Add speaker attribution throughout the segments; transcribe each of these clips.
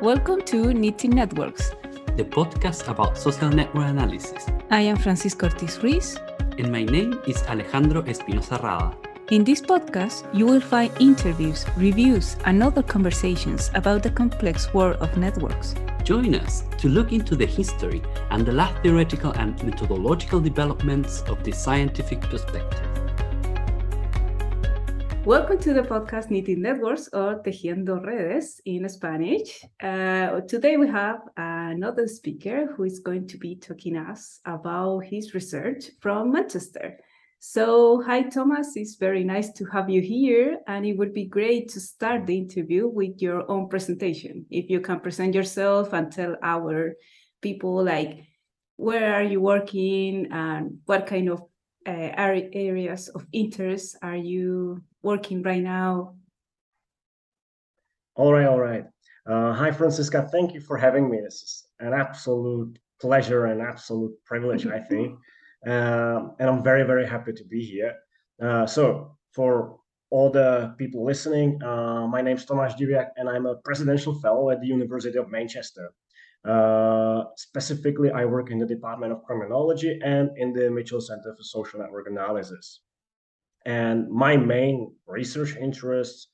Speaker 1: Welcome to Knitting Networks,
Speaker 2: the podcast about social network analysis.
Speaker 1: I am Francisca Ortiz Ruiz.
Speaker 2: And my name is Alejandro Espinosa Rada.
Speaker 1: In this podcast, you will find interviews, reviews, and other conversations about the complex world of networks.
Speaker 2: Join us to look into the history and the last theoretical and methodological developments of the scientific perspective.
Speaker 1: Welcome to the podcast Knitting Networks or Tejiendo Redes in Spanish. Uh, today we have another speaker who is going to be talking us about his research from Manchester. So, hi Thomas, it's very nice to have you here, and it would be great to start the interview with your own presentation. If you can present yourself and tell our people like where are you working and what kind of uh, areas of interest are you working right now?
Speaker 3: All right, all right. Uh, hi, Francisca. Thank you for having me. This is an absolute pleasure and absolute privilege, I think. Uh, and I'm very, very happy to be here. Uh, so, for all the people listening, uh, my name is Tomáš Diviák, and I'm a presidential fellow at the University of Manchester. Uh, specifically, I work in the Department of Criminology and in the Mitchell Center for Social Network Analysis. And my main research interests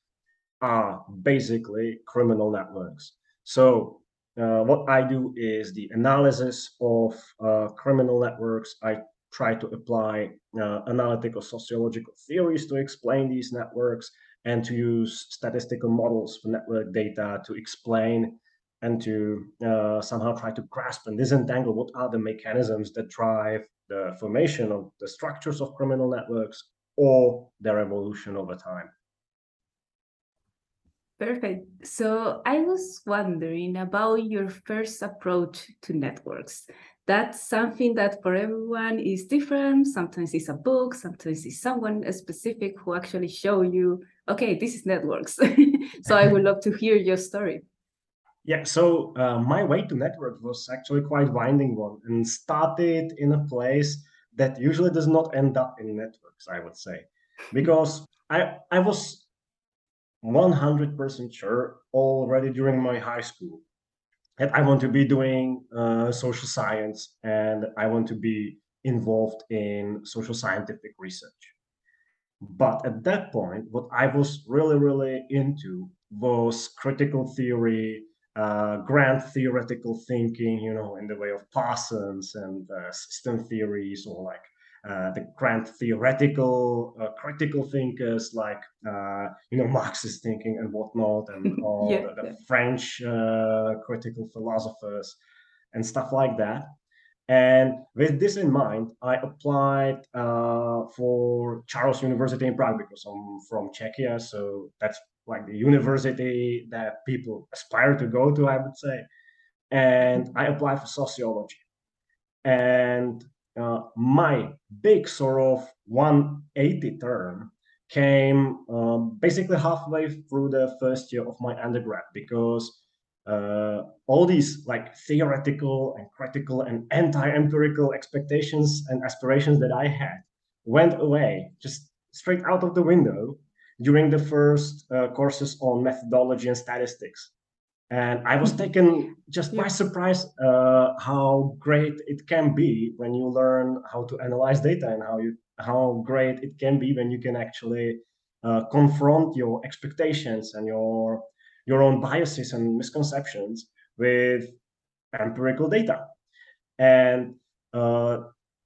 Speaker 3: are basically criminal networks. So, uh, what I do is the analysis of uh, criminal networks. I try to apply uh, analytical sociological theories to explain these networks and to use statistical models for network data to explain and to uh, somehow try to grasp and disentangle what are the mechanisms that drive the formation of the structures of criminal networks or their evolution over time.
Speaker 1: Perfect. So I was wondering about your first approach to networks. That's something that for everyone is different. Sometimes it's a book, sometimes it's someone specific who actually show you, okay, this is networks. so I would love to hear your story.
Speaker 3: Yeah, so uh, my way to network was actually quite winding one and started in a place that usually does not end up in networks, I would say, because I I was 100% sure already during my high school that I want to be doing uh, social science and I want to be involved in social scientific research. But at that point, what I was really, really into was critical theory, uh, grand theoretical thinking, you know, in the way of Parsons and uh, system theories, or like uh, the grand theoretical uh, critical thinkers like uh, you know Marxist thinking and whatnot, and all yeah, the, the yeah. French uh, critical philosophers and stuff like that. And with this in mind, I applied for Charles University in Prague because I'm from Czechia, so that's like the university that people aspire to go to, I would say. And I applied for sociology. And uh, my big sort of 180 turn came um, basically halfway through the first year of my undergrad because uh, all these like theoretical and critical and anti-empirical expectations and aspirations that I had went away just straight out of the window during the first uh, courses on methodology and statistics. And I was taken just by surprise uh, how great it can be when you learn how to analyze data and how you how great it can be when you can actually uh, confront your expectations and your your own biases and misconceptions with empirical data. And uh,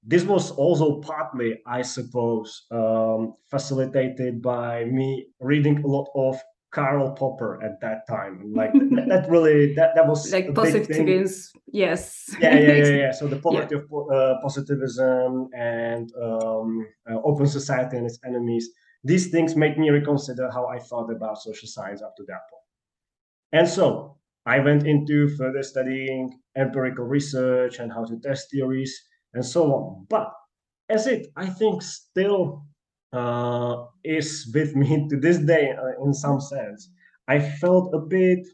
Speaker 3: this was also partly, I suppose, um, facilitated by me reading a lot of Karl Popper at that time. Like that, that, really that that was
Speaker 1: like positivism. Yes.
Speaker 3: Yeah, yeah, yeah, yeah. So the poverty yeah. of uh, positivism and um, uh, open society and its enemies. These things made me reconsider how I thought about social science up to that point. And so I went into further studying empirical research and how to test theories and so on. But as it, I think, still uh, is with me to this day uh, in some sense, I felt a bit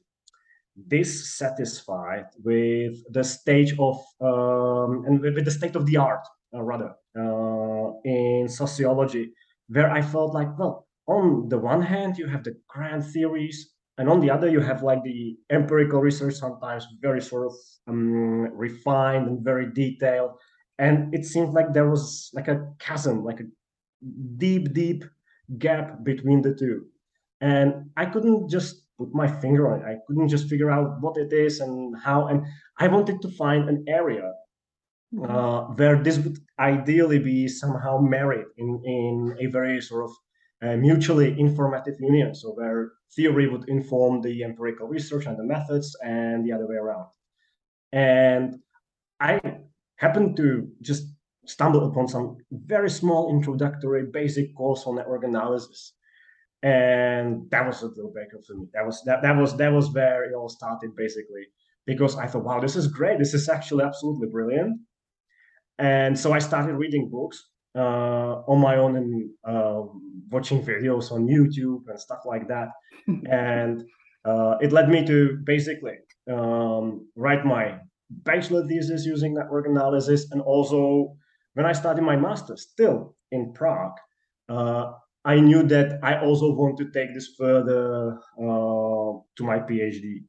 Speaker 3: dissatisfied with the stage of um, and with the state of the art, uh, rather, uh, in sociology, where I felt like, well, on the one hand, you have the grand theories and on the other you have like the empirical research sometimes very sort of um, refined and very detailed and it seemed like there was like a chasm like a deep deep gap between the two. And i couldn't just put my finger on it. I couldn't just figure out what it is and how. And i wanted to find an area mm-hmm. uh, where this would ideally be somehow married in in a very sort of uh, mutually informative union. So where theory would inform the empirical research and the methods and the other way around. And i happened to just stumble upon some very small introductory basic course on network analysis. And that was a deal breaker for me. That was that, that was that was where it all started basically. Because i thought wow this is great. This is actually absolutely brilliant. And so i started reading books uh, on my own and uh, watching videos on youtube and stuff like that. And uh, it led me to basically um, write my bachelor thesis using network analysis and also when I started my master's still in Prague, uh, I knew that I also want to take this further uh, to my PhD.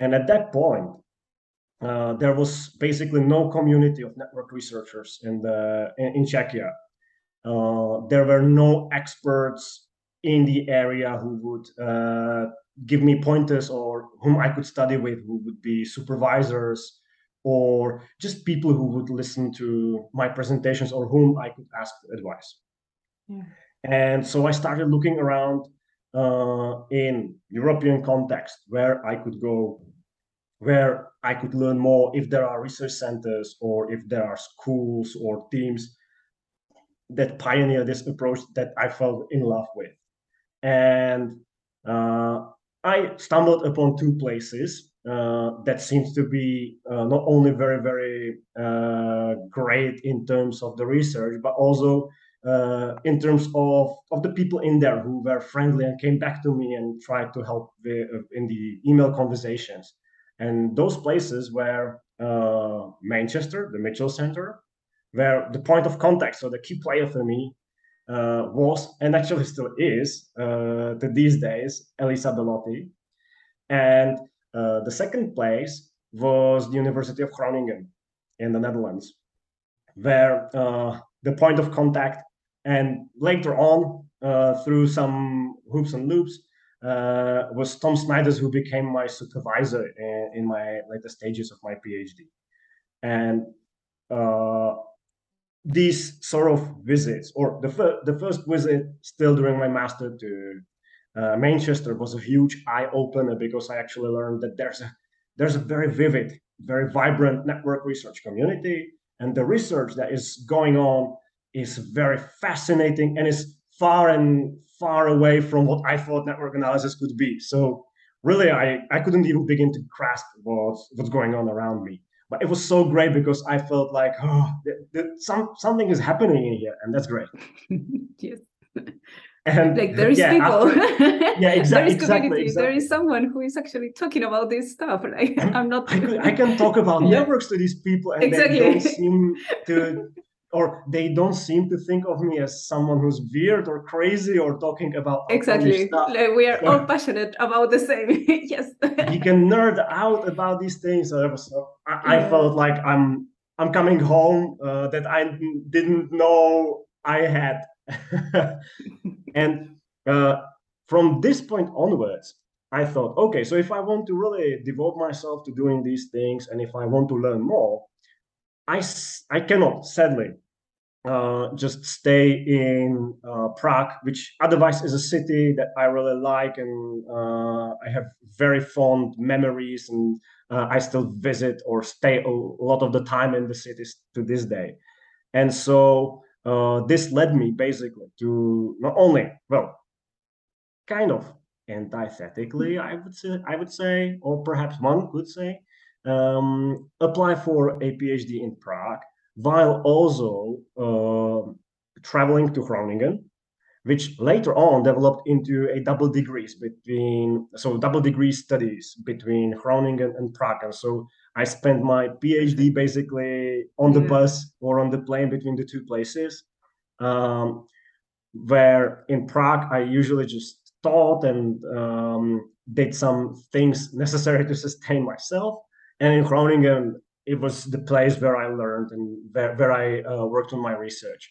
Speaker 3: And at that point, uh, there was basically no community of network researchers in the in, in Czechia. Uh, there were no experts in the area who would uh, give me pointers or whom I could study with, who would be supervisors or just people who would listen to my presentations or whom I could ask advice. Yeah. And so I started looking around uh, in European context where I could go, where I could learn more if there are research centers or if there are schools or teams that pioneer this approach that I fell in love with. And uh, I stumbled upon two places uh, that seems to be uh, not only very very uh, great in terms of the research but also uh, in terms of of the people in there who were friendly and came back to me and tried to help the, uh, in the email conversations. And those places were uh, manchester the mitchell center where the point of contact so the key player for me was and actually still is to these days elisa bellotti and uh, the second place was the University of Groningen in the Netherlands, where uh, the point of contact and later on uh, through some hoops and loops uh, was Tom Snijders, who became my supervisor in, in, my later stages of my PhD. And uh, these sort of visits, or the, fir- the first visit still during my master to uh, Manchester was a huge eye opener because I actually learned that there's a there's a very vivid, very vibrant network research community, and the research that is going on is very fascinating and is far and far away from what I thought network analysis could be. So really, I I couldn't even begin to grasp what's what's going on around me. But it was so great because I felt like oh, th- th- some something is happening in here, and that's great.
Speaker 1: yes. And like there is yeah, people. After, yeah, exactly. there is community. Exactly, There is someone who is actually talking about this stuff. Like I'm, I'm not.
Speaker 3: I, could, I, can talk about yeah. networks to these people, and exactly. they don't seem to, or they don't seem to think of me as someone who's weird or crazy or talking about
Speaker 1: exactly. Like we are so, all passionate about the same. yes.
Speaker 3: you can nerd out about these things. So was, I, I felt like I'm I'm coming home uh, that I didn't know I had and uh, from this point onwards, I thought, okay, so if I want to really devote myself to doing these things and if I want to learn more, I, I cannot, sadly, uh, just stay in uh, Prague, which otherwise is a city that I really like and uh, I have very fond memories and uh, I still visit or stay a lot of the time in the cities to this day. And so uh, this led me basically to not only well kind of antithetically i would say i would say or perhaps one could say um, apply for a phd in prague while also uh, traveling to groningen which later on developed into a double degrees between so double degree studies between groningen and prague and so I spent my PhD basically on the yeah. bus or on the plane between the two places. Um, where in Prague, I usually just taught and um, did some things necessary to sustain myself. And in Groningen, it was the place where I learned and where, where I uh, worked on my research.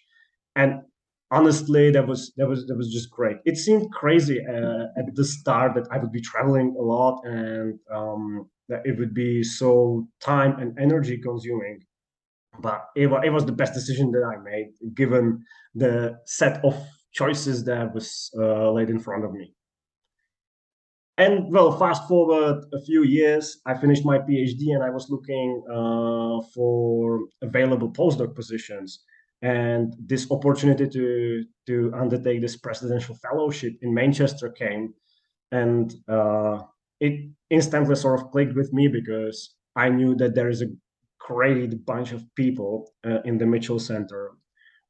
Speaker 3: And honestly, that was that was that was just great. It seemed crazy uh, at the start that I would be traveling a lot and um, that it would be so time and energy consuming. But it, it was the best decision that I made, given the set of choices that was uh, laid in front of me. And well, fast forward a few years, I finished my PhD and I was looking uh, for available postdoc positions. And this opportunity to to undertake this presidential fellowship in Manchester came, and uh, it instantly sort of clicked with me because I knew that there is a great bunch of people uh, in the Mitchell Center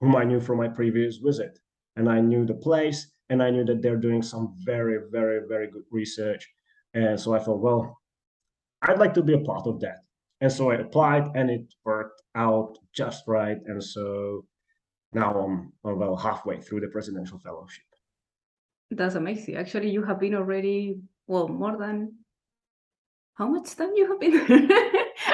Speaker 3: whom I knew from my previous visit, and I knew the place, and I knew that they're doing some very, very, very good research, and so I thought, well, I'd like to be a part of that. And so I applied and it worked out just right. And so now I'm I'm well halfway through the presidential fellowship.
Speaker 1: That's amazing. Actually, you have been already, well, more than how much time you have been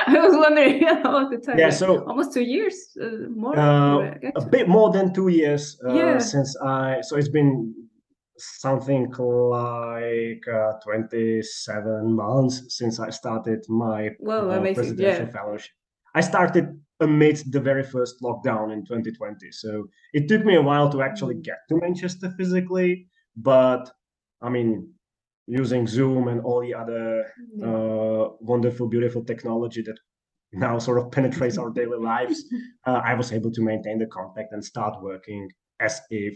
Speaker 1: I was wondering about the time.
Speaker 3: Yeah, so
Speaker 1: almost two years, uh, more.
Speaker 3: Uh, a bit more than two years uh,
Speaker 1: yeah.
Speaker 3: since I. So it's been something like uh, 27 months since I started my
Speaker 1: well,
Speaker 3: uh, presidential
Speaker 1: yeah.
Speaker 3: fellowship. I started amidst the very first lockdown in 2020. So it took me a while to actually
Speaker 1: Mm.
Speaker 3: get to Manchester physically, but I mean, using Zoom and all the other
Speaker 1: Yeah.
Speaker 3: uh, wonderful, beautiful technology that now sort of penetrates our daily lives, uh, I was able to maintain the contact and start working as if,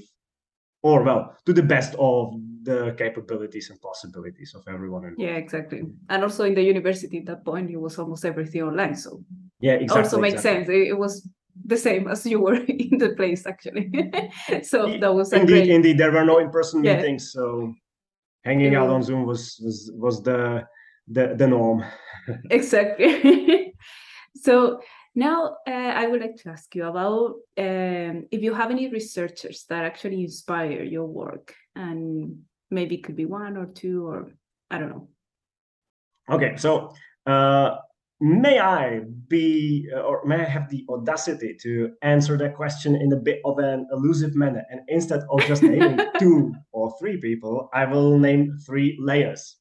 Speaker 3: or well, to the best of the capabilities and possibilities of everyone. involved.
Speaker 1: Yeah, exactly. And also in the university at that point, it was almost everything online. So
Speaker 3: Yeah, exactly.
Speaker 1: also makes
Speaker 3: exactly.
Speaker 1: sense. It, it was the same as you were in the place actually. so that was
Speaker 3: indeed,
Speaker 1: great.
Speaker 3: indeed, there were no in-person
Speaker 1: Yeah.
Speaker 3: meetings, so hanging
Speaker 1: It
Speaker 3: out on Zoom was was was the the, the norm.
Speaker 1: Exactly. so now uh, I would like to ask you about um, if you have any researchers that actually inspire your work, and maybe it could be one or two, or I don't know.
Speaker 3: Okay, so uh, may I be, uh, or may I have the audacity to answer that question in a bit of an elusive manner? And instead of just naming two or three people, I will name three layers.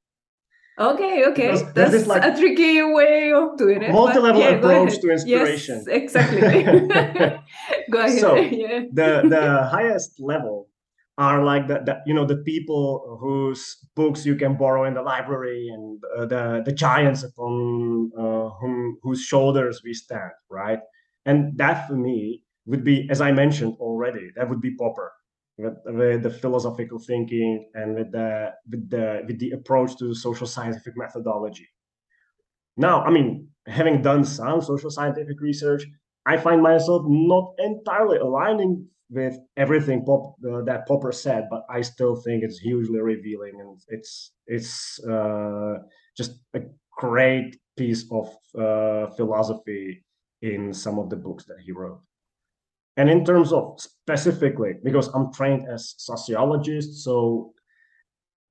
Speaker 1: Okay, okay,
Speaker 3: Because
Speaker 1: that's
Speaker 3: this, like,
Speaker 1: a tricky way of doing it.
Speaker 3: multi-level
Speaker 1: yeah,
Speaker 3: approach to inspiration.
Speaker 1: Yes, exactly. go ahead.
Speaker 3: So,
Speaker 1: yeah.
Speaker 3: the the highest level are like the, the you know the people whose books you can borrow in the library and uh, the the giants upon uh, whom whose shoulders we stand right and that for me would be as i mentioned already that would be popper with, with the philosophical thinking and with the with the with the approach to social scientific methodology now i mean having done some social scientific research I find myself not entirely aligning with everything Pop, uh, that Popper said, but I still think it's hugely revealing and it's it's uh, just a great piece of uh, philosophy in some of the books that he wrote. And in terms of specifically, because I'm trained as sociologist, so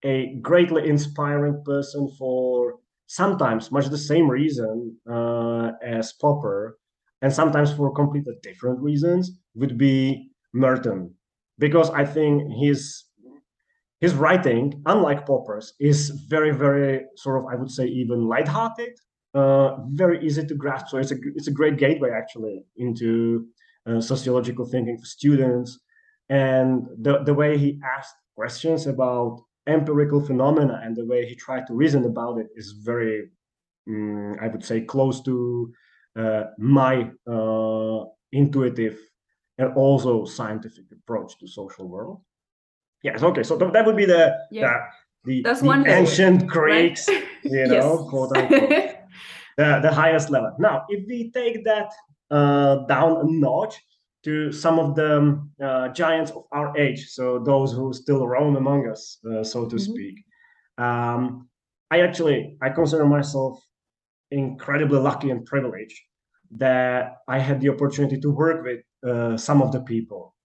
Speaker 3: a greatly inspiring person for sometimes much the same reason uh, as Popper, and sometimes for completely different reasons, would be Merton, because I think his his writing, unlike Popper's, is very, very sort of I would say even lighthearted, uh, very easy to grasp. So it's a it's a great gateway actually into uh, sociological thinking for students, and the the way he asked questions about empirical phenomena and the way he tried to reason about it is very, mm, I would say, close to uh, my uh, intuitive and also scientific approach to social world. Yes, okay, so th- that would be the
Speaker 1: Yeah.
Speaker 3: the, the,
Speaker 1: That's
Speaker 3: the ancient
Speaker 1: right?
Speaker 3: Greeks, you know,
Speaker 1: Yes.
Speaker 3: quote unquote, the, the highest level. Now, if we take that down a notch to some of the um, uh, giants of our age, so those who still roam among us, uh, so to
Speaker 1: Mhm.
Speaker 3: speak, um, I actually I consider myself incredibly lucky and privileged that I had the opportunity to work with uh, some of the people,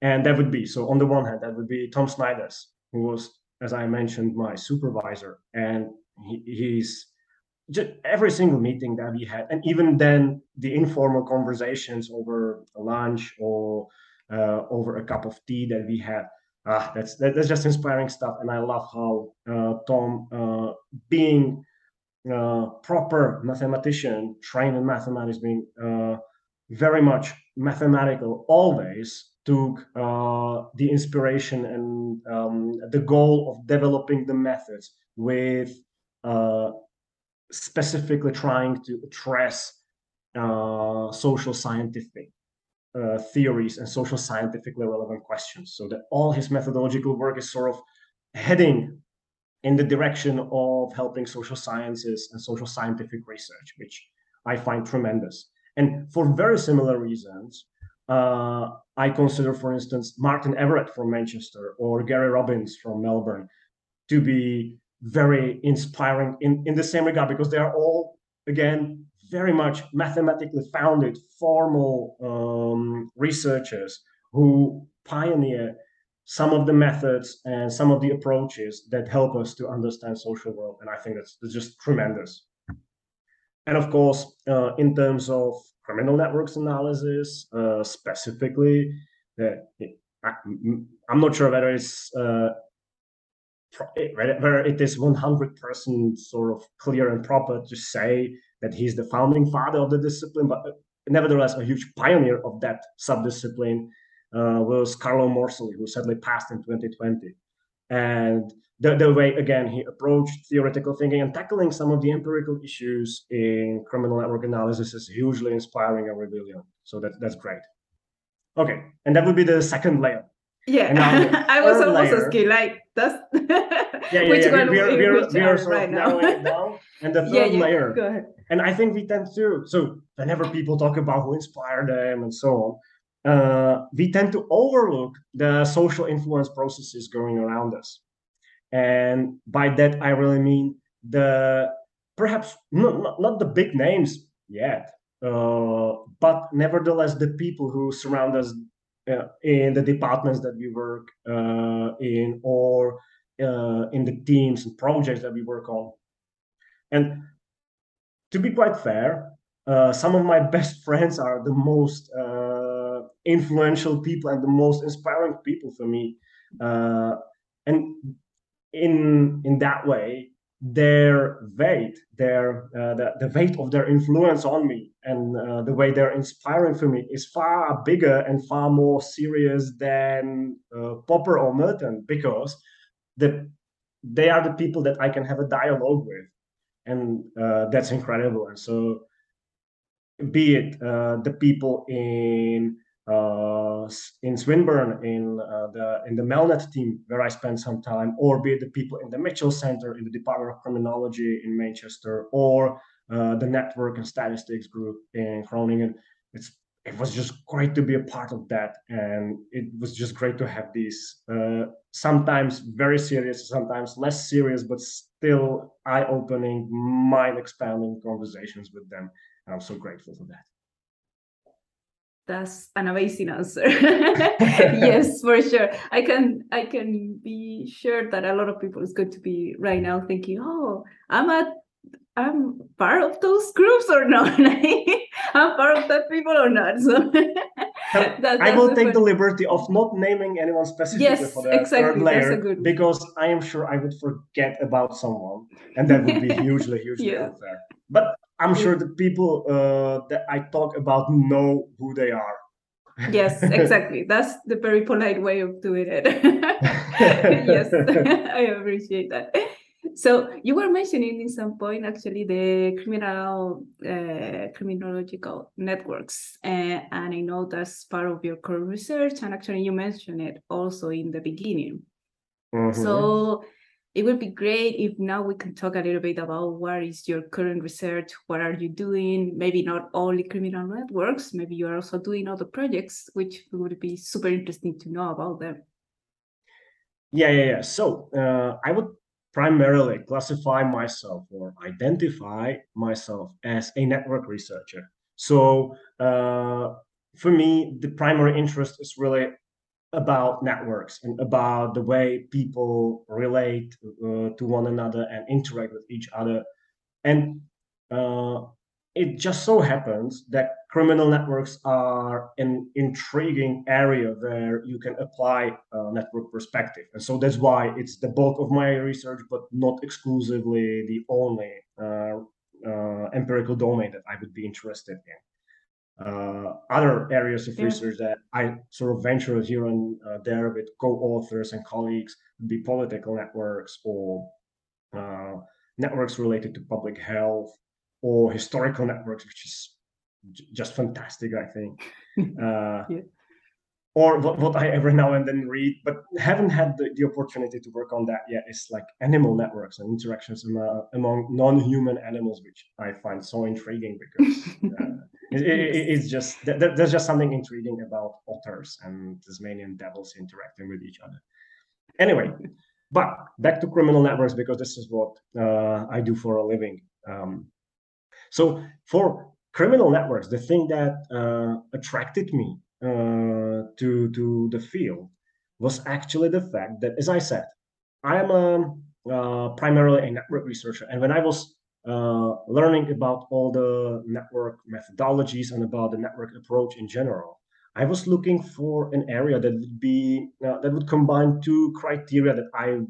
Speaker 3: and that would be so. On the one hand, that would be Tom Snijders, who was as I mentioned, my supervisor, and he, he's just every single meeting that we had, and even then, the informal conversations over lunch or uh, over a cup of tea that we had. Ah, that's that, that's just inspiring stuff, and I love how uh, Tom, uh, being a proper mathematician, trained in mathematics, being uh, very much mathematical, always took uh, the inspiration and um, the goal of developing the methods with uh, specifically trying to address uh, social scientific uh, theories and social scientifically relevant questions. So that all his methodological work is sort of heading in the direction of helping social sciences and social scientific research which i find tremendous. And for very similar reasons uh, i consider for instance martin everett from manchester or garry robins from melbourne to be very inspiring in, in the same regard because they are all again very much mathematically founded formal um, researchers who pioneer some of the methods and some of the approaches that help us to understand social world. And i think that's, that's just tremendous. And of course uh, in terms of criminal networks analysis uh, specifically that I, am not sure whether it's uh, where it is 100% sort of clear and proper to say that he's the founding father of the discipline, but uh, nevertheless a huge pioneer of that subdiscipline uh, was Carlo Morselli, who sadly passed in 2020. And the, the way, again, he approached theoretical thinking and tackling some of the empirical issues in criminal network analysis is hugely inspiring and revealing. So that, that's great. Okay, and that would be the second layer.
Speaker 1: Yeah, I was almost layer, asking, like, that's
Speaker 3: yeah, yeah, which yeah. one we are, we are, we are right now. it. And the third yeah, layer,
Speaker 1: Go ahead.
Speaker 3: and I think we tend to, so whenever people talk about who inspired them and so on, uh, we tend to overlook the social influence processes going around us. And by that, I really mean the perhaps not, not, not the big names yet, uh, but nevertheless, the people who surround us in the departments that we work uh, in or uh, in the teams and projects that we work on. And to be quite fair, uh, some of my best friends are the most uh, influential people and the most inspiring people for me. Uh, and in in that way, their weight, their uh, the, the weight of their influence on me, and uh, the way they're inspiring for me is far bigger and far more serious than Popper or Merton because the they are the people that I can have a dialogue with, and uh, that's incredible. And so, be it uh, the people in uh, in Swinburne in uh, the in the Melnet team where I spent some time, or be the people in the Mitchell Center in the Department of Criminology in Manchester, or uh, the Network and Statistics group in Groningen. It's it was just great to be a part of that and it was just great to have these uh, sometimes very serious sometimes less serious but still eye-opening mind-expanding conversations with them and i'm so grateful for that
Speaker 1: that's an amazing answer yes for sure i can i can be sure that a lot of people is going to be right now thinking oh i'm at I'm part of those groups or not. I'm part of that people or not. So
Speaker 3: that, I will take the liberty of not naming anyone specifically
Speaker 1: yes,
Speaker 3: for the
Speaker 1: exactly.
Speaker 3: third layer because I am sure I would forget about someone, and that would be hugely, hugely yeah. unfair. But I'm sure the people uh, that I talk about know who they are.
Speaker 1: yes, exactly. That's the very polite way of doing it. yes, I appreciate that. So you were mentioning in some point actually the criminal uh, criminological networks, uh, and I know that's part of your core research, and actually you mentioned it also in the beginning. Mm-hmm. So it would be great if now we can talk a little bit about what is your current research, what are you doing? Maybe not only criminal networks, maybe you are also doing other projects, which would be super interesting to know about them.
Speaker 3: Yeah, yeah, yeah. So uh, I would primarily classify myself or identify myself as a network researcher. So uh, for me, the primary interest is really about networks and about the way people relate uh, to one another and interact with each other. And uh, it just so happens that criminal networks are an intriguing area where you can apply a network perspective. And so that's why it's the bulk of my research, but not exclusively the only uh, uh, empirical domain that I would be interested in. Uh, other areas of yeah. research that I sort of venture here and uh, there with co-authors and colleagues be political networks or uh, networks related to public health or historical networks, which is just fantastic, I think. Uh, yeah. Or what, what I every now and then read, but haven't had the, the opportunity to work on that yet, is like animal networks and interactions among, among non-human animals, which I find so intriguing because uh, it, it, it's just there's just something intriguing about otters and Tasmanian devils interacting with each other. Anyway, but back to criminal networks because this is what uh, I do for a living. Um, so for criminal networks, the thing that uh, attracted me uh, to to the field was actually the fact that, as I said, I am a, uh, primarily a network researcher, and when I was uh, learning about all the network methodologies and about the network approach in general, I was looking for an area that would be uh, that would combine two criteria that I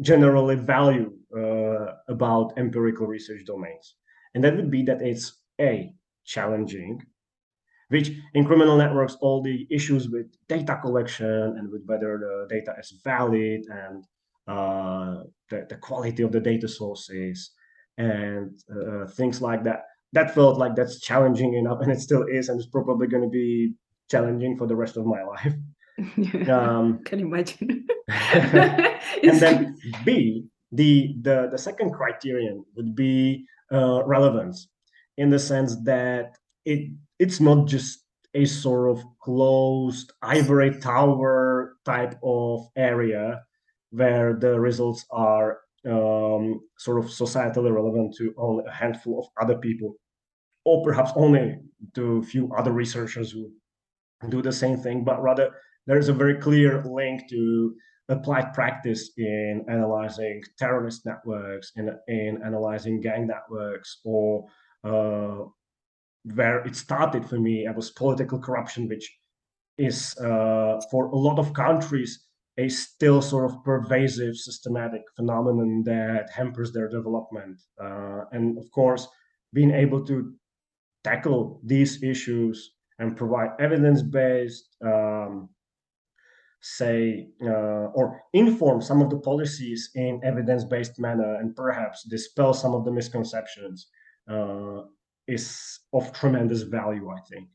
Speaker 3: generally value uh, about empirical research domains. And that would be that it's A, challenging, which in criminal networks, all the issues with data collection and with whether the data is valid and uh, the, the quality of the data sources and uh, things like that, that felt like that's challenging enough and it still is and it's probably going to be challenging for the rest of my life.
Speaker 1: um, Can imagine.
Speaker 3: and then B, the, the, the second criterion would be uh, relevance in the sense that it it's not just a sort of closed ivory tower type of area where the results are um, sort of societally relevant to only a handful of other people, or perhaps only to a few other researchers who do the same thing, but rather there is a very clear link to applied practice in analyzing terrorist networks, in, in analyzing gang networks, or uh, where it started for me, it was political corruption, which is uh, for a lot of countries a still sort of pervasive systematic phenomenon that hampers their development. Uh, and of course, being able to tackle these issues and provide evidence-based um, say uh, or inform some of the policies in evidence-based manner and perhaps dispel some of the misconceptions uh, is of tremendous value i think.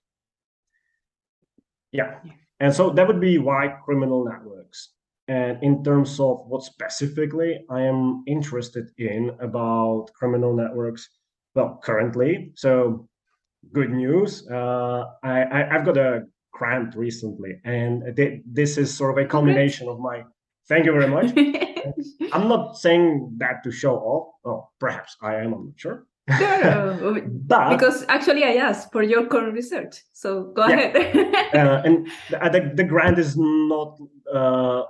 Speaker 3: Yeah and so that would be why criminal networks and in terms of what specifically i am interested in about criminal networks well currently so good news uh, I, I i've got a grant recently, and th- this is sort of a combination of my. Thank you very much. I'm not saying that to show off. Oh, perhaps I am. I'm not sure.
Speaker 1: but because actually I asked for your current research, so go yeah.
Speaker 3: ahead. uh, and the, uh, the, the grant is not uh,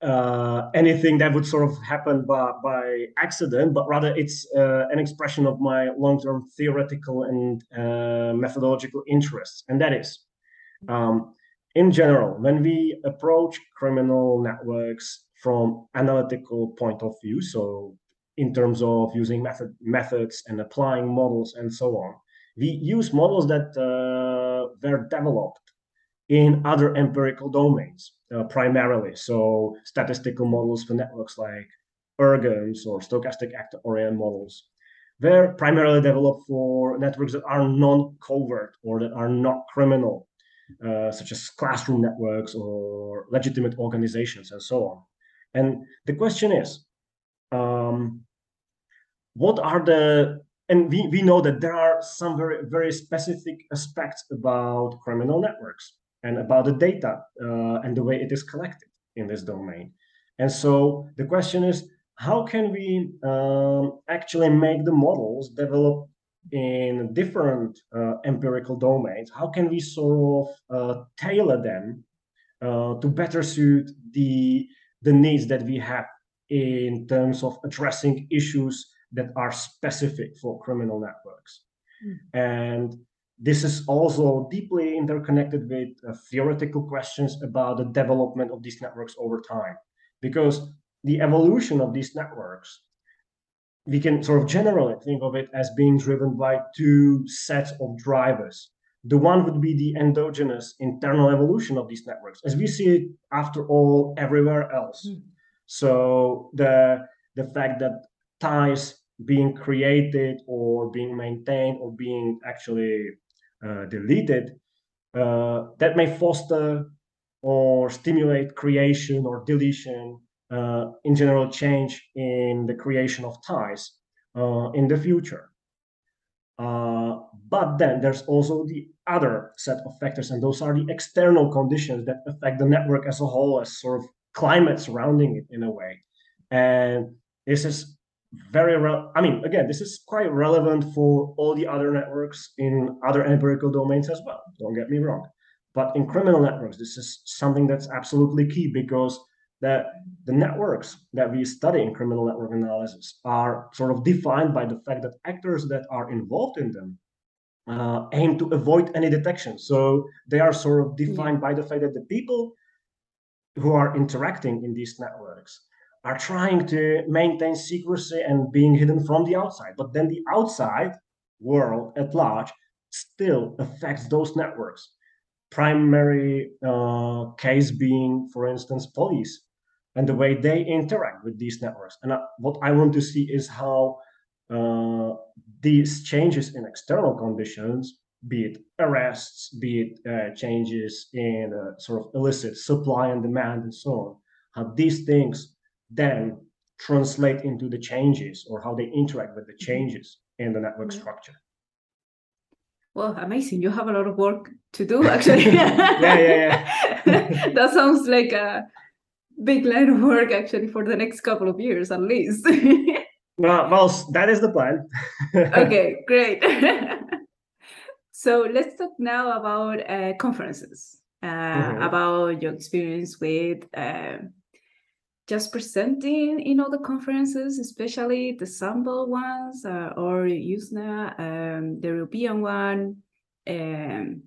Speaker 3: uh, anything that would sort of happen by, by accident, but rather it's uh, an expression of my long-term theoretical and uh, methodological interests, and that is um, in general, when we approach criminal networks from analytical point of view, so in terms of using method methods and applying models and so on, we use models that uh, were developed in other empirical domains uh, primarily. So statistical models for networks like ERGMs or stochastic actor-oriented models They're primarily developed for networks that are non-covert or that are not criminal uh, such as classroom networks or legitimate organizations and so on. And the question is, um, what are the and we, we know that there are some very very specific aspects about criminal networks and about the data uh, and the way it is collected in this domain. And so the question is, how can we um, actually make the models develop in different uh, empirical domains, how can we sort of uh, tailor them uh, to better suit the the needs that we have in terms of addressing issues that are specific for criminal networks. Mm. And this is also deeply interconnected with uh, theoretical questions about the development of these networks over time. Because the evolution of these networks, we can sort of generally think of it as being driven by two sets of drivers. The one would be the endogenous internal evolution of these networks, as we see it, after all, everywhere else. Mm. So the the fact that ties being created or being maintained or being actually uh, deleted, uh, that may foster or stimulate creation or deletion, uh, in general, change in the creation of ties uh, in the future. Uh, but then there's also the other set of factors, and those are the external conditions that affect the network as a whole, as sort of climate surrounding it in a way. And this is very re- I mean, again, this is quite relevant for all the other networks in other empirical domains as well. Don't get me wrong. But in criminal networks, this is something that's absolutely key because the, the networks that we study in criminal network analysis are sort of defined by the fact that actors that are involved in them uh, aim to avoid any detection. So they are sort of defined by the fact that the people who are interacting in these networks are trying to maintain secrecy and being hidden from the outside. But then the outside world at large still affects those networks. Primary uh, case being, for instance, police and the way they interact with these networks. And uh, what I want to see is how uh, these changes in external conditions, be it arrests, be it uh, changes in uh, sort of illicit supply and demand, and so on, how these things then translate into the changes or how they interact with the mm-hmm. changes in the network mm-hmm. structure.
Speaker 1: Well, amazing. You have a lot of work to do, actually.
Speaker 3: yeah, yeah,
Speaker 1: yeah. that sounds like a big line of work, actually, for the next couple of years at least.
Speaker 3: well, well, that is the plan.
Speaker 1: okay, great. So let's talk now about uh, conferences, uh, mm-hmm. about your experience with. Uh, just presenting in all the conferences, especially the Sunbelt ones uh, or USNA, um, the European one. Um,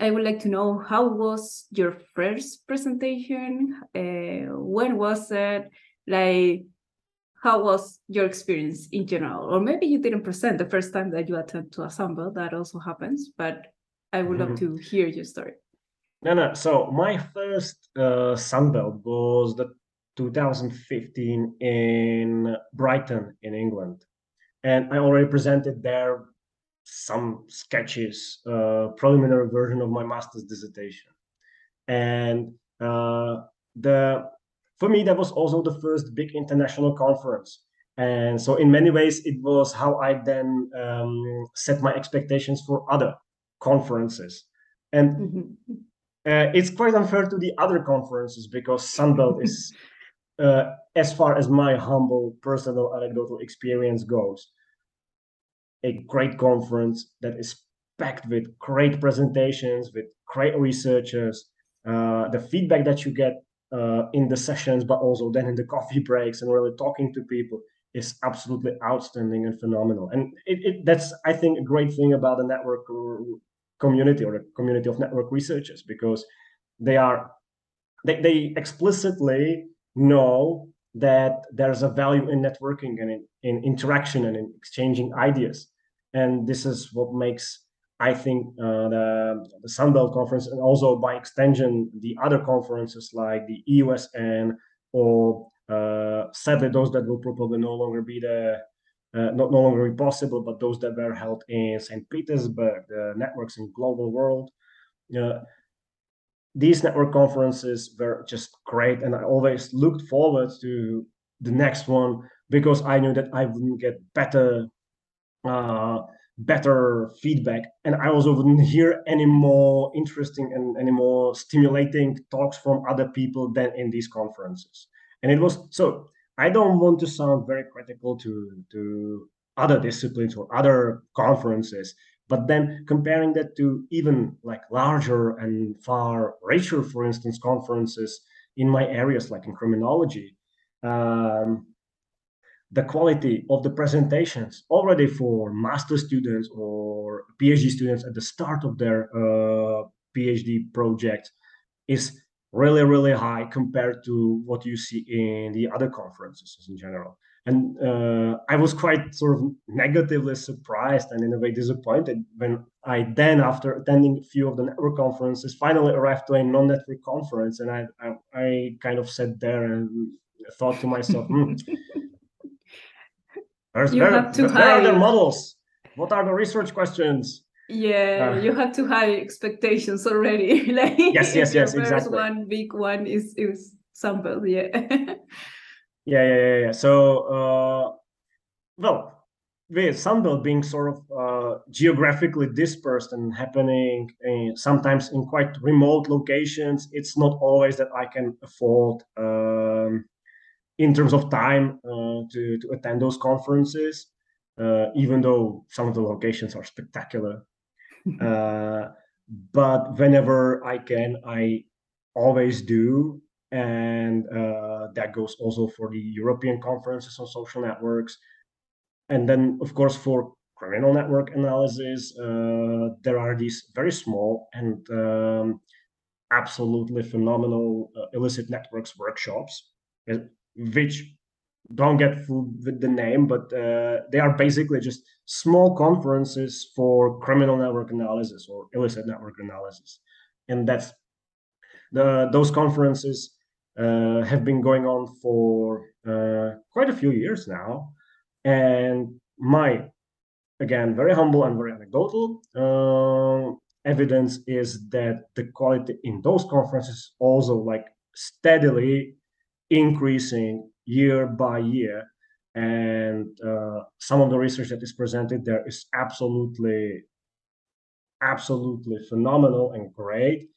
Speaker 1: I would like to know how was your first presentation? Uh, when was it? Like, how was your experience in general? Or maybe you didn't present the first time that you attend to a Sunbelt. That also happens, but I would mm-hmm. love to hear your story.
Speaker 3: No, no. So my first uh, Sunbelt was the 2015 in Brighton in England. And I already presented there some sketches, uh, preliminary version of my master's dissertation. And uh, the for me, that was also the first big international conference. And so, in many ways, it was how I then um, set my expectations for other conferences. And mm-hmm. uh, it's quite unfair to the other conferences because Sunbelt is uh, as far as my humble personal anecdotal experience goes, a great conference that is packed with great presentations, with great researchers. Uh, the feedback that you get uh, in the sessions, but also then in the coffee breaks and really talking to people is absolutely outstanding and phenomenal. And it, it, that's, I think, a great thing about the network community or the community of network researchers because they are they, they explicitly know that there's a value in networking and in, in interaction and in exchanging ideas. And this is what makes, I think, uh, the, the Sunbelt conference and also by extension, the other conferences like the EUSN or uh, sadly those that will probably no longer be the uh, not no longer be possible, but those that were held in St. Petersburg, the networks in global world. Uh, these network conferences were just great and i always looked forward to the next one because i knew that i wouldn't get better uh, better feedback. And i also wouldn't hear any more interesting and any more stimulating talks from other people than in these conferences. And it was so i don't want to sound very critical to to other disciplines or other conferences But then comparing that to even like larger and far richer, for instance, conferences in my areas, like in criminology, um, the quality of the presentations already for master students or PhD students at the start of their uh, PhD project is really, really high compared to what you see in the other conferences in general. And uh, I was quite sort of negatively surprised and in a way disappointed when I then, after attending a few of the network conferences, finally arrived to a non-network conference, and I, I, I kind of sat there and thought to myself, hmm, where's,
Speaker 1: You
Speaker 3: where,
Speaker 1: have to
Speaker 3: where are the models? What are the research questions?
Speaker 1: Yeah,
Speaker 3: Uh,
Speaker 1: you have too high expectations already. like
Speaker 3: Yes, yes, yes,
Speaker 1: first
Speaker 3: exactly.
Speaker 1: one, big one is is sample. Yeah.
Speaker 3: Yeah, yeah, yeah, yeah. So, uh, well, with Sunbelt being sort of uh, geographically dispersed and happening in, sometimes in quite remote locations, it's not always that I can afford, um, in terms of time, uh, to to attend those conferences. Uh, even though some of the locations are spectacular, uh, but whenever I can, I always do. And uh, that goes also for the European conferences on social networks. And then, of course, for criminal network analysis, uh, there are these very small and um, absolutely phenomenal uh, illicit networks workshops, which don't get fooled with the name, but uh, they are basically just small conferences for criminal network analysis or illicit network analysis, and that's the those conferences uh, have been going on for uh, quite a few years now, and my again very humble and very anecdotal uh, evidence is that the quality in those conferences also like steadily increasing year by year. And uh, some of the research that is presented there is absolutely absolutely phenomenal and great.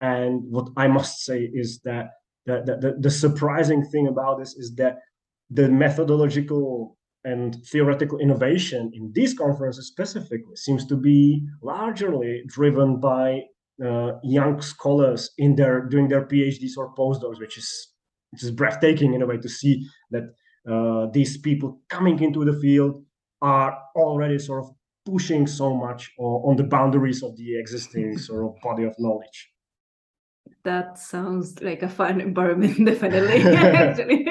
Speaker 3: And what i must say is that the, the, the, surprising thing about this is that the methodological and theoretical innovation in these conferences specifically seems to be largely driven by uh, young scholars in their doing their PhDs or postdocs, which is which is breathtaking in a way to see that uh, these people coming into the field are already sort of pushing so much on, on the boundaries of the existing sort of body of knowledge.
Speaker 1: That sounds like a fun environment, definitely. Actually,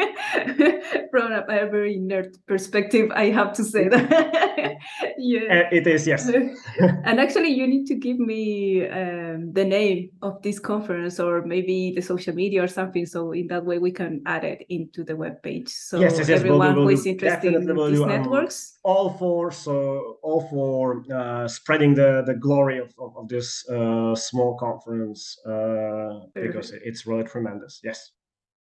Speaker 1: from a very nerd perspective, I have to say that. yeah.
Speaker 3: Uh, it is, yes.
Speaker 1: and actually, you need to give me um, the name of this conference or maybe the social media or something. So in that way, we can add it into the web page. So
Speaker 3: Yes, yes, yes, do,
Speaker 1: everyone
Speaker 3: will
Speaker 1: who is interested in these
Speaker 3: do. Um,
Speaker 1: networks.
Speaker 3: all for so all for uh, spreading the the glory of of, of this uh, small conference uh, because it's really tremendous. Yes.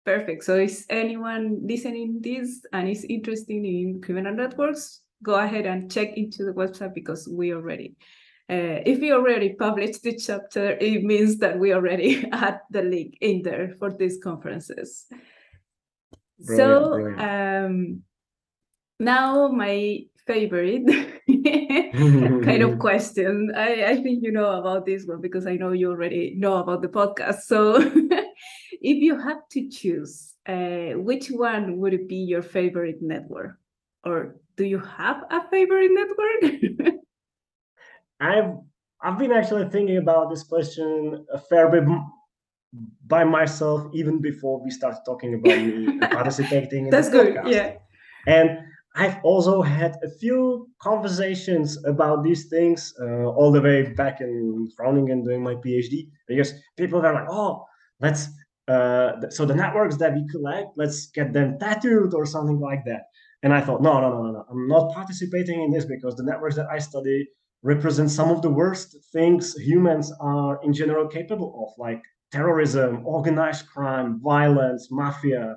Speaker 1: Perfect. So is anyone listening this and is interested in criminal networks, go ahead and check into the website because we already, uh, if we already published the chapter, it means that we already had the link in there for these conferences.
Speaker 3: Brilliant,
Speaker 1: so
Speaker 3: brilliant.
Speaker 1: um, now my favorite kind of question. I, I think you know about this one because I know you already know about the podcast. So if you had to choose, uh, which one would be your favorite network? Or do you have a favorite network?
Speaker 3: I've I've been actually thinking about this question a fair bit by myself even before we started talking about me participating in
Speaker 1: That's good.
Speaker 3: podcast.
Speaker 1: Yeah.
Speaker 3: And I've also had a few conversations about these things uh, all the way back in Groningen doing my PhD because people were like, oh, let's, uh, so the networks that we collect, let's get them tattooed or something like that. And I thought, no, no, no, no, no, I'm not participating in this because the networks that I study represent some of the worst things humans are in general capable of, like terrorism, organized crime, violence, mafia,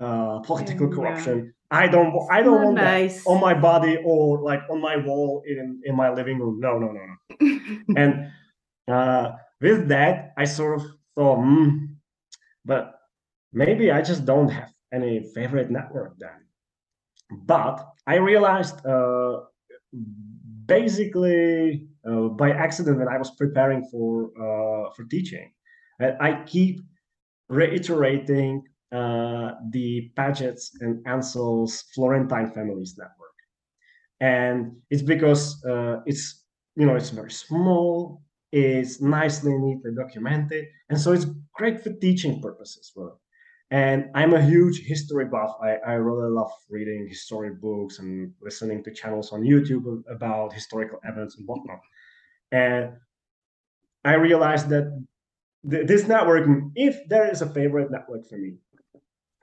Speaker 3: uh, political
Speaker 1: Yeah.
Speaker 3: corruption. I don't I don't want
Speaker 1: nice.
Speaker 3: that on my body or like on my wall in in my living room. No, no, no, no. And uh, with that, I sort of thought, hmm, but maybe I just don't have any favorite network then. But I realized uh, basically uh, by accident when I was preparing for uh, for teaching. That I keep reiterating uh, the Padgett's and Ansell's Florentine families network, and it's because uh, it's you know it's very small, it's nicely neatly documented, and so it's great for teaching purposes. Well, and I'm a huge history buff. I, I really love reading history books and listening to channels on YouTube about historical events and whatnot. And I realized that th this network, if there is a favorite network for me,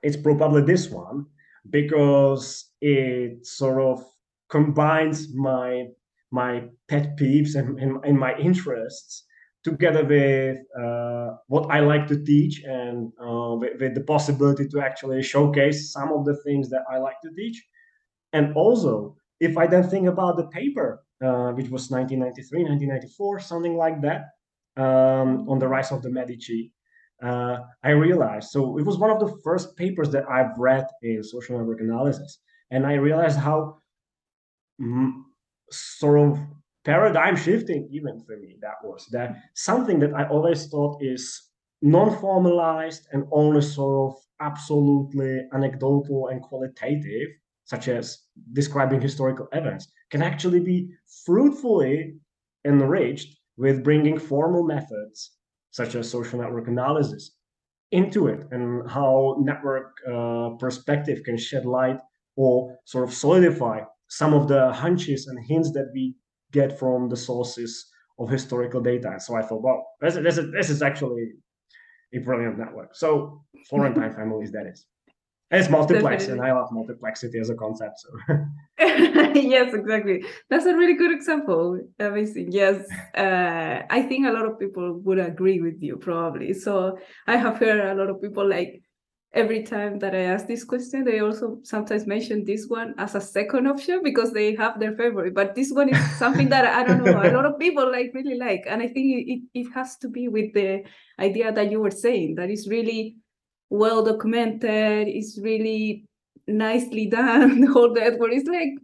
Speaker 3: it's probably this one because it sort of combines my my pet peeves and, and, and my interests together with uh, what I like to teach and uh, with, with, the possibility to actually showcase some of the things that I like to teach. And also, if I then think about the paper, uh, which was 1993, 1994, something like that, um, on the rise of the Medici, uh, I realized, so it was one of the first papers that I've read in social network analysis. And I realized how sort of paradigm shifting even for me that was that something that i always thought is non-formalized and only sort of absolutely anecdotal and qualitative such as describing historical events can actually be fruitfully enriched with bringing formal methods such as social network analysis into it and how network uh, perspective can shed light or sort of solidify some of the hunches and hints that we get from the sources of historical data. And so I thought, well, this, this, is, this is actually a brilliant network. So Florentine families, that is. And it's multiplex, Definitely. and I love multiplexity as a concept. So
Speaker 1: yes, exactly. That's a really good example. Amazing. Yes, uh, I think a lot of people would agree with you probably. So I have heard a lot of people like every time that I ask this question, they also sometimes mention this one as a second option because they have their favorite. But this one is something that I don't know a lot of people like really like, and I think it it has to be with the idea that you were saying that is really well documented, it's really nicely done. The whole network is like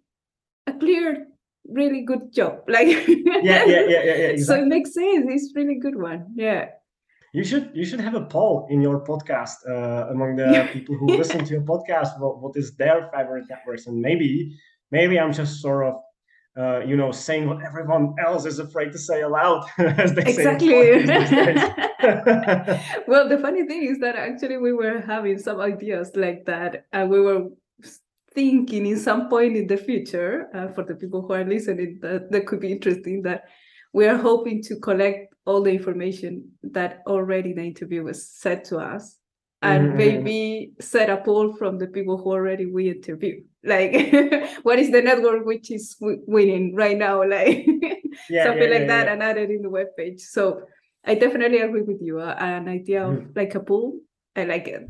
Speaker 1: a clear really good job like
Speaker 3: yeah yeah yeah yeah, yeah exactly.
Speaker 1: so it makes sense it's really good one yeah
Speaker 3: you should you should have a poll in your podcast uh, among the people who listen to your podcast. What, what is their favorite networks? And maybe maybe I'm just sort of uh, you know saying what everyone else is afraid to say aloud, as they
Speaker 1: exactly. well, the funny thing is that actually we were having some ideas like that, and we were thinking in some point in the future uh, for the people who are listening that that could be interesting that we are hoping to collect all the information that already the interview was said to us. And mm-hmm. maybe set a poll from the people who already we interview. Like what is the network which is w- winning right now? Like yeah, something yeah, like yeah, that and add it in the web page. So i definitely agree with you uh, an idea of mm. like a poll. I like it.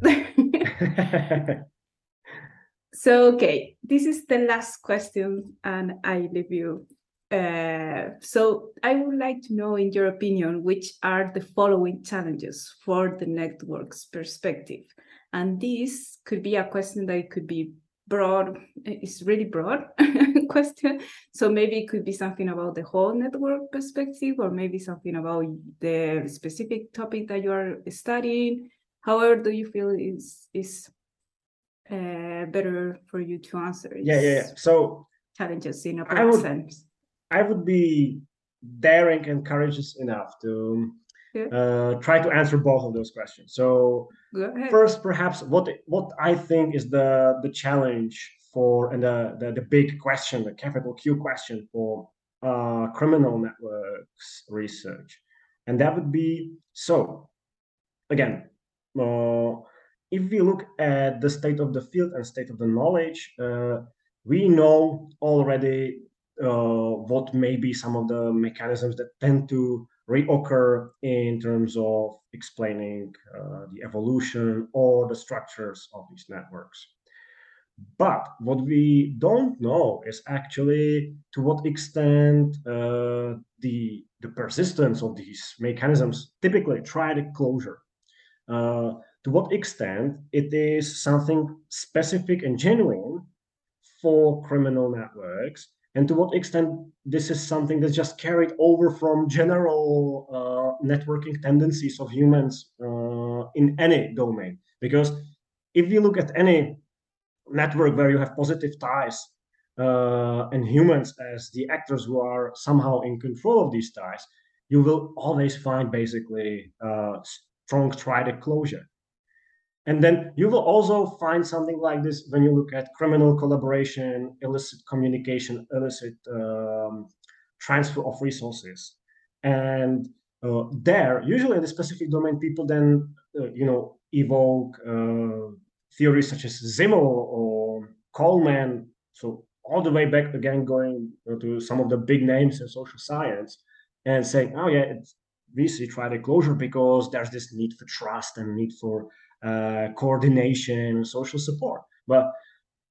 Speaker 1: So okay this is the last question and i leave you uh, so I would like to know, in your opinion, which are the following challenges for the network's perspective? And this could be a question that could be broad, it's really broad question. So maybe it could be something about the whole network perspective, or maybe something about the specific topic that you are studying. However, do you feel is is uh, better for you to answer?
Speaker 3: Yeah, yeah, yeah. So
Speaker 1: challenges in a broad sense
Speaker 3: I would be daring and courageous enough to yeah. uh, try to answer both of those questions. So first, perhaps what what I think is the the challenge for and the, the, the big question, the capital Q question for uh, criminal networks research, and that would be so. Again, uh, if we look at the state of the field and state of the knowledge, uh, we know already what may be some of the mechanisms that tend to reoccur in terms of explaining uh, the evolution or the structures of these networks. But what we don't know is actually to what extent uh, the, the persistence of these mechanisms typically triadic closure. Uh, to what extent it is something specific and genuine for criminal networks and to what extent this is something that's just carried over from general uh, networking tendencies of humans uh, in any domain. Because if you look at any network where you have positive ties uh, and humans as the actors who are somehow in control of these ties, you will always find basically uh, strong triadic closure. And then you will also find something like this when you look at criminal collaboration, illicit communication, illicit um, transfer of resources. And uh, there, usually in the specific domain, people then, uh, you know, evoke uh, theories such as Simmel or Coleman. So all the way back again, going to some of the big names in social science and saying, oh yeah, it's, we see triadic closure because there's this need for trust and need for uh, coordination, and social support. But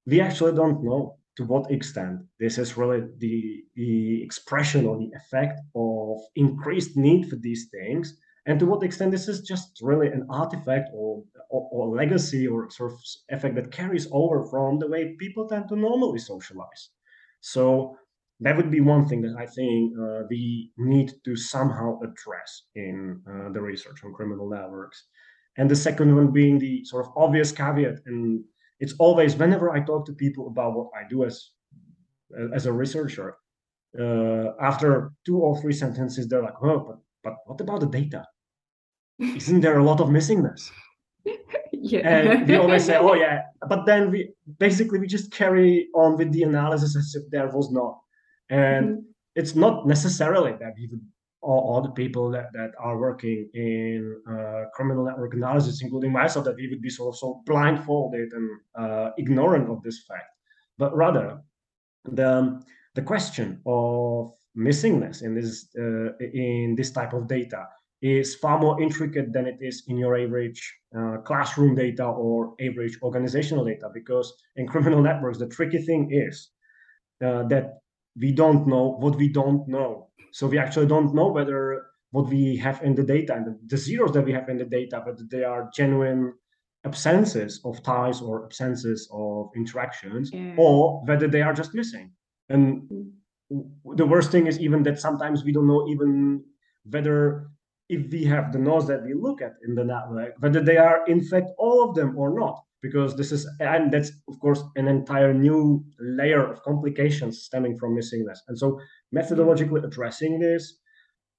Speaker 3: we actually don't know to what extent this is really the, the expression or the effect of increased need for these things, and to what extent this is just really an artifact or, or, or legacy or sort of effect that carries over from the way people tend to normally socialize. So that would be one thing that I think uh, we need to somehow address in uh, the research on criminal networks and the second one being the sort of obvious caveat. And it's always whenever i talk to people about what i do as as a researcher uh, after two or three sentences they're like oh but but what about the data? Isn't there a lot of missingness? Yeah. And we always say oh yeah. But then we basically we just carry on with the analysis as if there was not. And mm-hmm. it's not necessarily that we would all, all the people that, that are working in uh, criminal network analysis, including myself, that we would be of so blindfolded and uh, ignorant of this fact. But rather, the, the question of missingness in this uh, in this type of data is far more intricate than it is in your average uh, classroom data or average organizational data because in criminal networks the tricky thing is uh, that we don't know what we don't know so we actually don't know whether what we have in the data and the zeros that we have in the data, whether they are genuine absences of ties or absences of interactions, yeah. or whether they are just missing. And mm. the worst thing is even that sometimes we don't know even whether if we have the nodes that we look at in the network, whether they are in fact all of them or not because this is and that's of course an entire new layer of complications stemming from missingness and so methodologically addressing this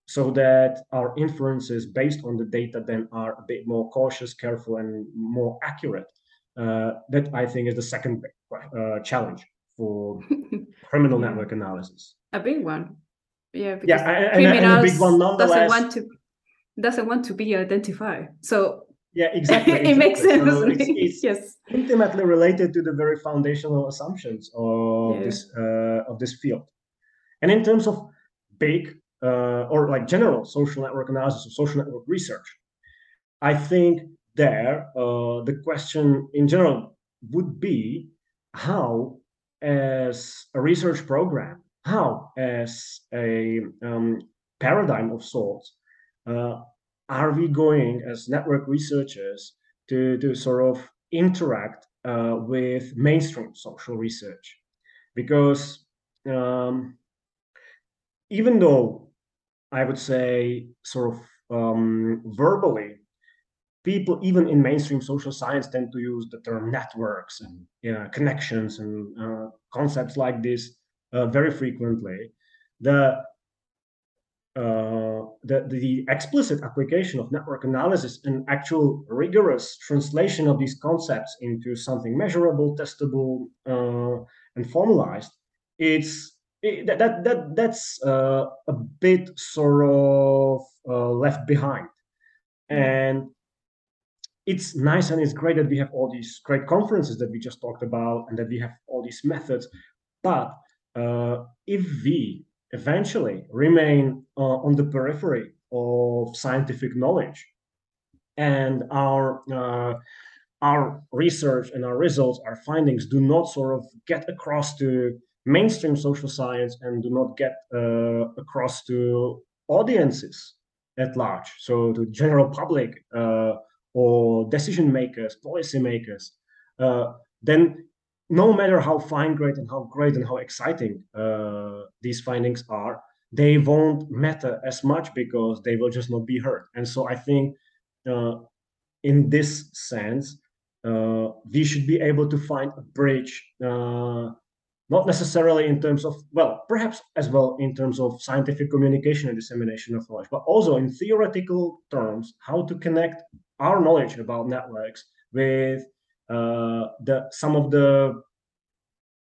Speaker 3: so that our inferences based on the data then are a bit more cautious careful and more accurate uh, that i think is the second uh, challenge for criminal network analysis.
Speaker 1: A big one. Yeah
Speaker 3: yeah and, and, a big one
Speaker 1: nonetheless. doesn't want to doesn't want to be identified so
Speaker 3: yeah, exactly.
Speaker 1: it
Speaker 3: exactly.
Speaker 1: makes sense.
Speaker 3: So it's, it's yes. intimately related to the very foundational assumptions of yeah. this uh, of this field. And in terms of big uh, or like general social network analysis or social network research, I think there uh, the question in general would be how, as a research program, how as a um, paradigm of sorts, are we going as network researchers to, to sort of interact uh, with mainstream social research? Because um, even though I would say sort of um, verbally, people even in mainstream social science tend to use the term networks and you know, connections and uh, concepts like this uh, very frequently. The uh, the, the explicit application of network analysis and actual rigorous translation of these concepts into something measurable, testable, uh, and formalized, it's it, that, that, that that's uh, a bit sort of uh, left behind. And it's nice and it's great that we have all these great conferences that we just talked about and that we have all these methods. But uh, if we eventually remain uh, on the periphery of scientific knowledge. And our uh, our research and our results our findings do not sort of get across to mainstream social science and do not get uh, across to audiences at large. So to general public uh, or decision makers policy makers uh, then no matter how fine grained and how great and how exciting uh, these findings are, they won't matter as much because they will just not be heard. And so I think uh, in this sense, uh, we should be able to find a bridge, uh, not necessarily in terms of, well, perhaps as well in terms of scientific communication and dissemination of knowledge, but also in theoretical terms, how to connect our knowledge about networks with the some of the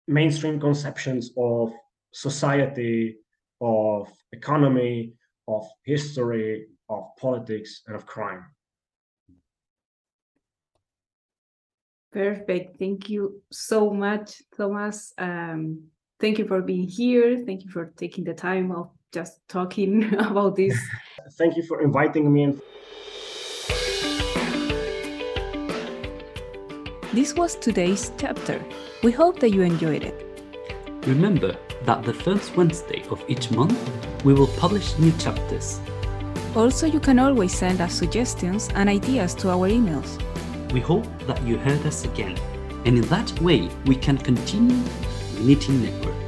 Speaker 3: mainstream conceptions of society, of economy, of history, of politics, and of crime.
Speaker 1: Perfect. Thank you so much, Thomas. Um, thank you for being here. Thank you for taking the time of just talking about this.
Speaker 3: Thank you for inviting me.
Speaker 1: This was today's chapter. We hope that you enjoyed it.
Speaker 2: Remember that the first Wednesday of each month we will publish new chapters.
Speaker 1: Also, you can always send us suggestions and ideas to our emails.
Speaker 2: We hope that you heard us again, and in that way we can continue knitting networks.